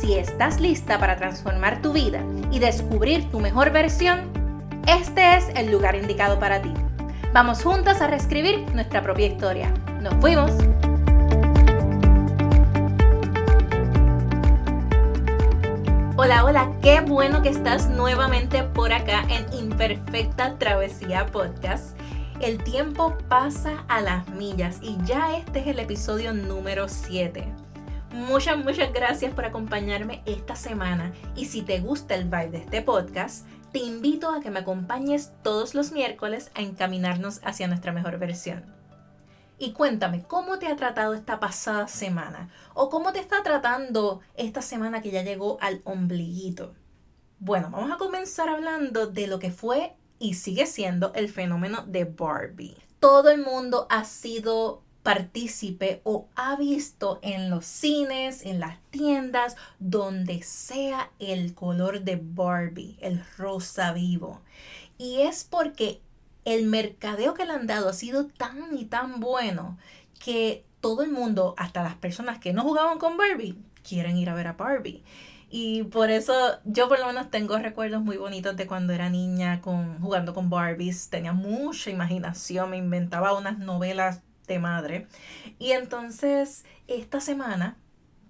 Si estás lista para transformar tu vida y descubrir tu mejor versión, este es el lugar indicado para ti. Vamos juntas a reescribir nuestra propia historia. ¡Nos fuimos! Hola, hola, qué bueno que estás nuevamente por acá en Imperfecta Travesía Podcast. El tiempo pasa a las millas y ya este es el episodio número 7. Muchas, muchas gracias por acompañarme esta semana y si te gusta el vibe de este podcast, te invito a que me acompañes todos los miércoles a encaminarnos hacia nuestra mejor versión. Y cuéntame, ¿cómo te ha tratado esta pasada semana? ¿O cómo te está tratando esta semana que ya llegó al ombliguito? Bueno, vamos a comenzar hablando de lo que fue y sigue siendo el fenómeno de Barbie. Todo el mundo ha sido partícipe o ha visto en los cines, en las tiendas, donde sea el color de Barbie, el rosa vivo. Y es porque el mercadeo que le han dado ha sido tan y tan bueno que todo el mundo, hasta las personas que no jugaban con Barbie, quieren ir a ver a Barbie. Y por eso yo por lo menos tengo recuerdos muy bonitos de cuando era niña con, jugando con Barbies. Tenía mucha imaginación, me inventaba unas novelas madre. Y entonces esta semana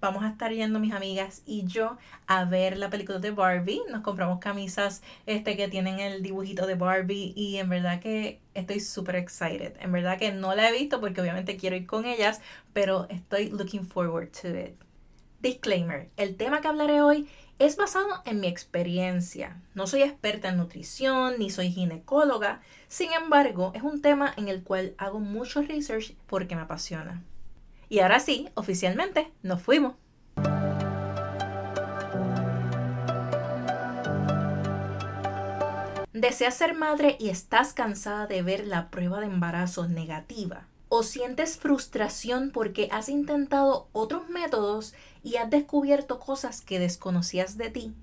vamos a estar yendo mis amigas y yo a ver la película de Barbie. Nos compramos camisas este que tienen el dibujito de Barbie y en verdad que estoy súper excited. En verdad que no la he visto porque obviamente quiero ir con ellas, pero estoy looking forward to it. Disclaimer, el tema que hablaré hoy es basado en mi experiencia. No soy experta en nutrición ni soy ginecóloga, sin embargo, es un tema en el cual hago mucho research porque me apasiona. Y ahora sí, oficialmente, nos fuimos. ¿Deseas ser madre y estás cansada de ver la prueba de embarazo negativa? ¿O sientes frustración porque has intentado otros métodos y has descubierto cosas que desconocías de ti.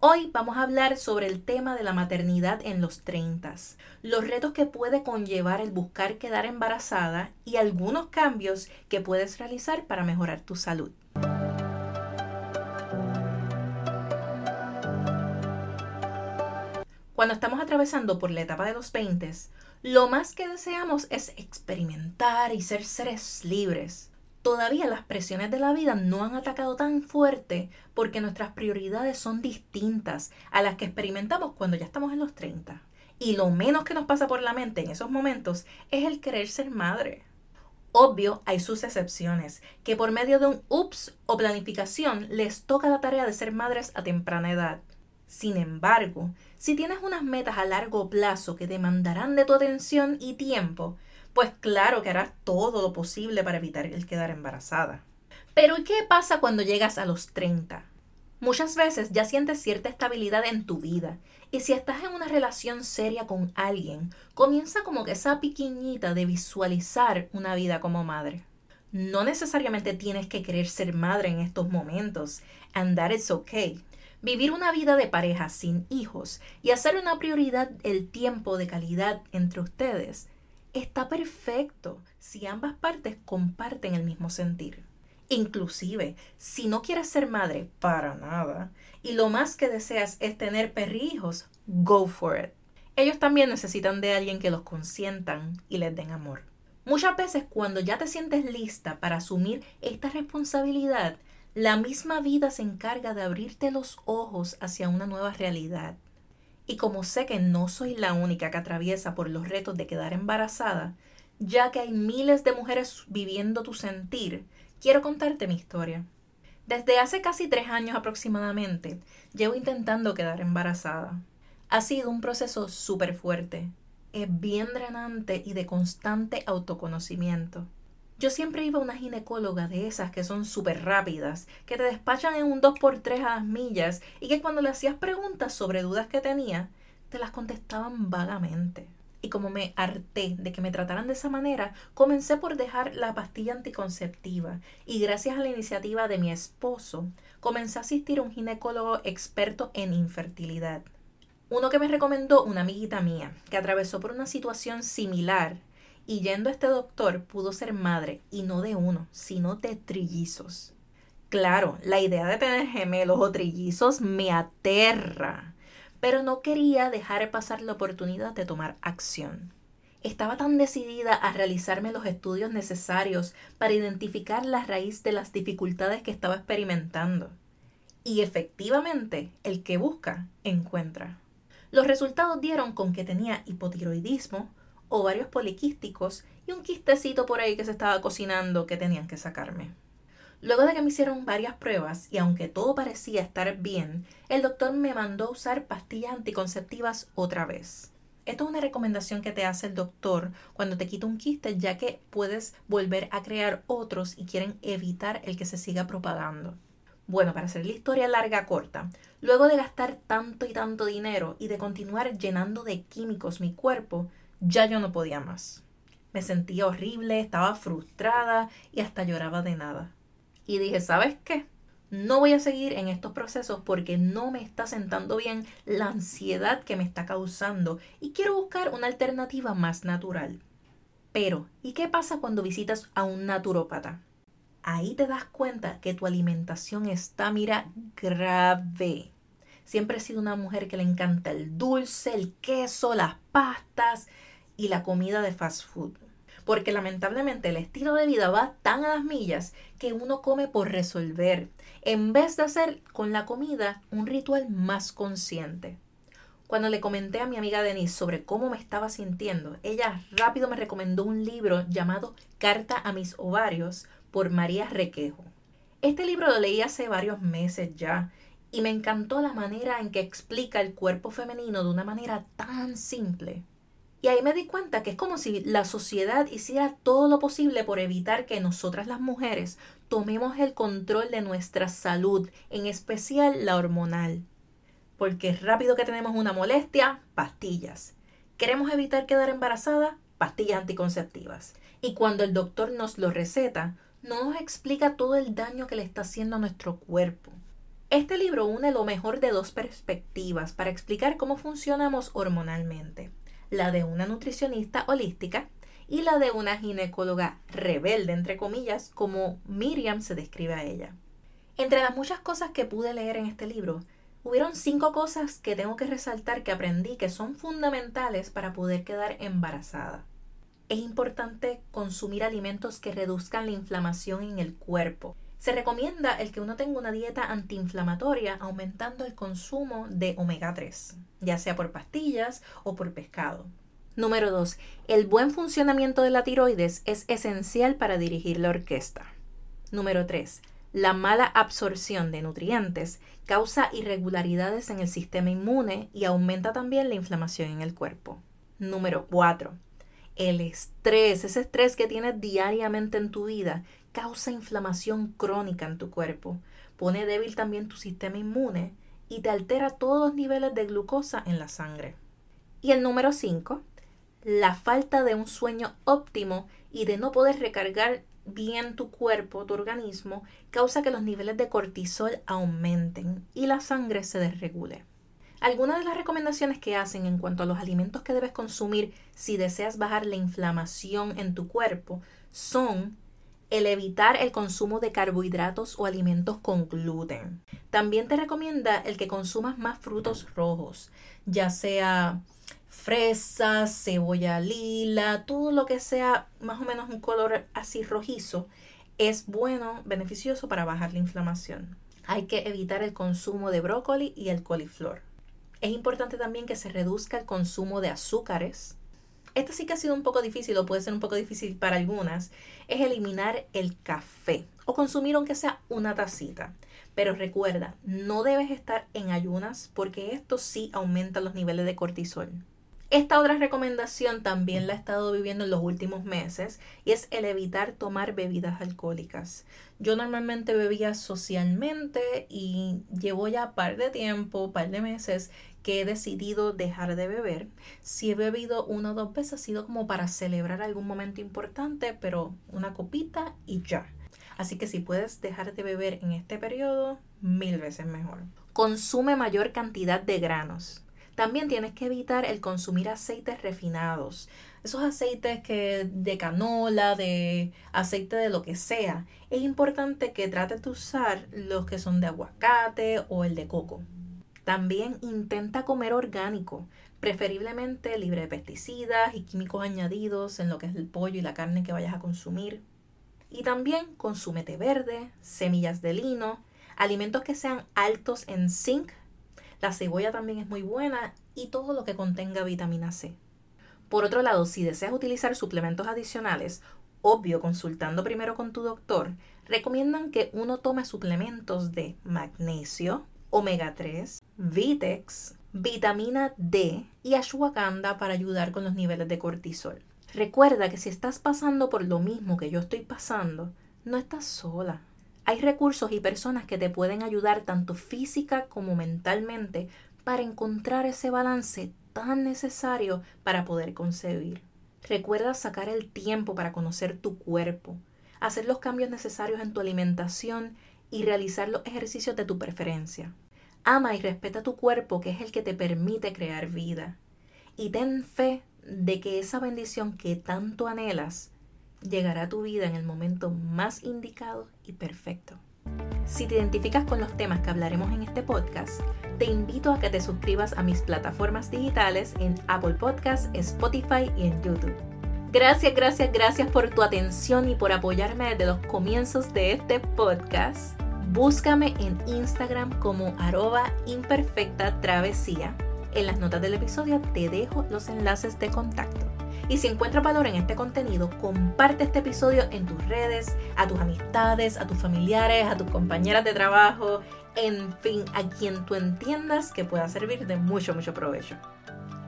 Hoy vamos a hablar sobre el tema de la maternidad en los 30, los retos que puede conllevar el buscar quedar embarazada y algunos cambios que puedes realizar para mejorar tu salud. Cuando estamos atravesando por la etapa de los 20, lo más que deseamos es experimentar y ser seres libres todavía las presiones de la vida no han atacado tan fuerte porque nuestras prioridades son distintas a las que experimentamos cuando ya estamos en los 30. Y lo menos que nos pasa por la mente en esos momentos es el querer ser madre. Obvio, hay sus excepciones, que por medio de un ups o planificación les toca la tarea de ser madres a temprana edad. Sin embargo, si tienes unas metas a largo plazo que demandarán de tu atención y tiempo, pues claro que harás todo lo posible para evitar el quedar embarazada. Pero ¿y qué pasa cuando llegas a los 30? Muchas veces ya sientes cierta estabilidad en tu vida y si estás en una relación seria con alguien, comienza como que esa piquiñita de visualizar una vida como madre. No necesariamente tienes que querer ser madre en estos momentos, and that is okay. Vivir una vida de pareja sin hijos y hacer una prioridad el tiempo de calidad entre ustedes está perfecto si ambas partes comparten el mismo sentir. Inclusive, si no quieres ser madre para nada y lo más que deseas es tener perrijos, go for it. Ellos también necesitan de alguien que los consientan y les den amor. Muchas veces cuando ya te sientes lista para asumir esta responsabilidad, la misma vida se encarga de abrirte los ojos hacia una nueva realidad. Y como sé que no soy la única que atraviesa por los retos de quedar embarazada, ya que hay miles de mujeres viviendo tu sentir, quiero contarte mi historia. Desde hace casi tres años aproximadamente, llevo intentando quedar embarazada. Ha sido un proceso súper fuerte, es bien drenante y de constante autoconocimiento. Yo siempre iba a una ginecóloga de esas que son súper rápidas, que te despachan en un 2x3 a las millas y que cuando le hacías preguntas sobre dudas que tenía, te las contestaban vagamente. Y como me harté de que me trataran de esa manera, comencé por dejar la pastilla anticonceptiva y gracias a la iniciativa de mi esposo, comencé a asistir a un ginecólogo experto en infertilidad. Uno que me recomendó una amiguita mía, que atravesó por una situación similar y yendo a este doctor pudo ser madre y no de uno, sino de trillizos. Claro, la idea de tener gemelos o trillizos me aterra pero no quería dejar pasar la oportunidad de tomar acción. Estaba tan decidida a realizarme los estudios necesarios para identificar la raíz de las dificultades que estaba experimentando. Y efectivamente, el que busca, encuentra. Los resultados dieron con que tenía hipotiroidismo, ovarios poliquísticos y un quistecito por ahí que se estaba cocinando que tenían que sacarme. Luego de que me hicieron varias pruebas y aunque todo parecía estar bien, el doctor me mandó usar pastillas anticonceptivas otra vez. Esto es una recomendación que te hace el doctor cuando te quita un quiste ya que puedes volver a crear otros y quieren evitar el que se siga propagando. Bueno, para hacer la historia larga corta, luego de gastar tanto y tanto dinero y de continuar llenando de químicos mi cuerpo, ya yo no podía más. Me sentía horrible, estaba frustrada y hasta lloraba de nada. Y dije, ¿sabes qué? No voy a seguir en estos procesos porque no me está sentando bien la ansiedad que me está causando y quiero buscar una alternativa más natural. Pero, ¿y qué pasa cuando visitas a un naturópata? Ahí te das cuenta que tu alimentación está, mira, grave. Siempre he sido una mujer que le encanta el dulce, el queso, las pastas y la comida de fast food porque lamentablemente el estilo de vida va tan a las millas que uno come por resolver, en vez de hacer con la comida un ritual más consciente. Cuando le comenté a mi amiga Denise sobre cómo me estaba sintiendo, ella rápido me recomendó un libro llamado Carta a mis ovarios por María Requejo. Este libro lo leí hace varios meses ya y me encantó la manera en que explica el cuerpo femenino de una manera tan simple. Y ahí me di cuenta que es como si la sociedad hiciera todo lo posible por evitar que nosotras las mujeres tomemos el control de nuestra salud, en especial la hormonal. Porque rápido que tenemos una molestia, pastillas. Queremos evitar quedar embarazada, pastillas anticonceptivas. Y cuando el doctor nos lo receta, no nos explica todo el daño que le está haciendo a nuestro cuerpo. Este libro une lo mejor de dos perspectivas para explicar cómo funcionamos hormonalmente la de una nutricionista holística y la de una ginecóloga rebelde, entre comillas, como Miriam se describe a ella. Entre las muchas cosas que pude leer en este libro, hubieron cinco cosas que tengo que resaltar que aprendí que son fundamentales para poder quedar embarazada. Es importante consumir alimentos que reduzcan la inflamación en el cuerpo. Se recomienda el que uno tenga una dieta antiinflamatoria aumentando el consumo de omega 3 ya sea por pastillas o por pescado. Número 2. El buen funcionamiento de la tiroides es esencial para dirigir la orquesta. Número 3. La mala absorción de nutrientes causa irregularidades en el sistema inmune y aumenta también la inflamación en el cuerpo. Número 4. El estrés, ese estrés que tienes diariamente en tu vida, causa inflamación crónica en tu cuerpo. Pone débil también tu sistema inmune y te altera todos los niveles de glucosa en la sangre. Y el número 5, la falta de un sueño óptimo y de no poder recargar bien tu cuerpo, tu organismo, causa que los niveles de cortisol aumenten y la sangre se desregule. Algunas de las recomendaciones que hacen en cuanto a los alimentos que debes consumir si deseas bajar la inflamación en tu cuerpo son el evitar el consumo de carbohidratos o alimentos con gluten. También te recomienda el que consumas más frutos rojos, ya sea fresas, cebolla lila, todo lo que sea más o menos un color así rojizo, es bueno, beneficioso para bajar la inflamación. Hay que evitar el consumo de brócoli y el coliflor. Es importante también que se reduzca el consumo de azúcares, esto sí que ha sido un poco difícil o puede ser un poco difícil para algunas, es eliminar el café o consumir aunque sea una tacita. Pero recuerda, no debes estar en ayunas porque esto sí aumenta los niveles de cortisol. Esta otra recomendación también la he estado viviendo en los últimos meses y es el evitar tomar bebidas alcohólicas. Yo normalmente bebía socialmente y llevo ya par de tiempo, par de meses que he decidido dejar de beber. Si he bebido una o dos veces ha sido como para celebrar algún momento importante, pero una copita y ya. Así que si puedes dejar de beber en este periodo, mil veces mejor. Consume mayor cantidad de granos. También tienes que evitar el consumir aceites refinados. Esos aceites que de canola, de aceite de lo que sea. Es importante que trates de usar los que son de aguacate o el de coco. También intenta comer orgánico, preferiblemente libre de pesticidas y químicos añadidos en lo que es el pollo y la carne que vayas a consumir. Y también consume té verde, semillas de lino, alimentos que sean altos en zinc, la cebolla también es muy buena y todo lo que contenga vitamina C. Por otro lado, si deseas utilizar suplementos adicionales, obvio consultando primero con tu doctor, recomiendan que uno tome suplementos de magnesio, omega 3, Vitex, vitamina D y ashwagandha para ayudar con los niveles de cortisol. Recuerda que si estás pasando por lo mismo que yo estoy pasando, no estás sola. Hay recursos y personas que te pueden ayudar tanto física como mentalmente para encontrar ese balance tan necesario para poder concebir. Recuerda sacar el tiempo para conocer tu cuerpo, hacer los cambios necesarios en tu alimentación y realizar los ejercicios de tu preferencia. Ama y respeta tu cuerpo que es el que te permite crear vida. Y ten fe de que esa bendición que tanto anhelas llegará a tu vida en el momento más indicado y perfecto. Si te identificas con los temas que hablaremos en este podcast, te invito a que te suscribas a mis plataformas digitales en Apple Podcasts, Spotify y en YouTube. Gracias, gracias, gracias por tu atención y por apoyarme desde los comienzos de este podcast. Búscame en Instagram como arroba imperfecta travesía. En las notas del episodio te dejo los enlaces de contacto. Y si encuentras valor en este contenido, comparte este episodio en tus redes, a tus amistades, a tus familiares, a tus compañeras de trabajo, en fin, a quien tú entiendas que pueda servir de mucho, mucho provecho.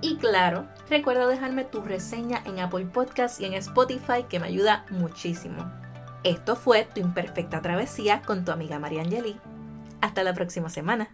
Y claro, recuerda dejarme tu reseña en Apple Podcasts y en Spotify que me ayuda muchísimo. Esto fue Tu Imperfecta Travesía con tu amiga María Angeli. Hasta la próxima semana.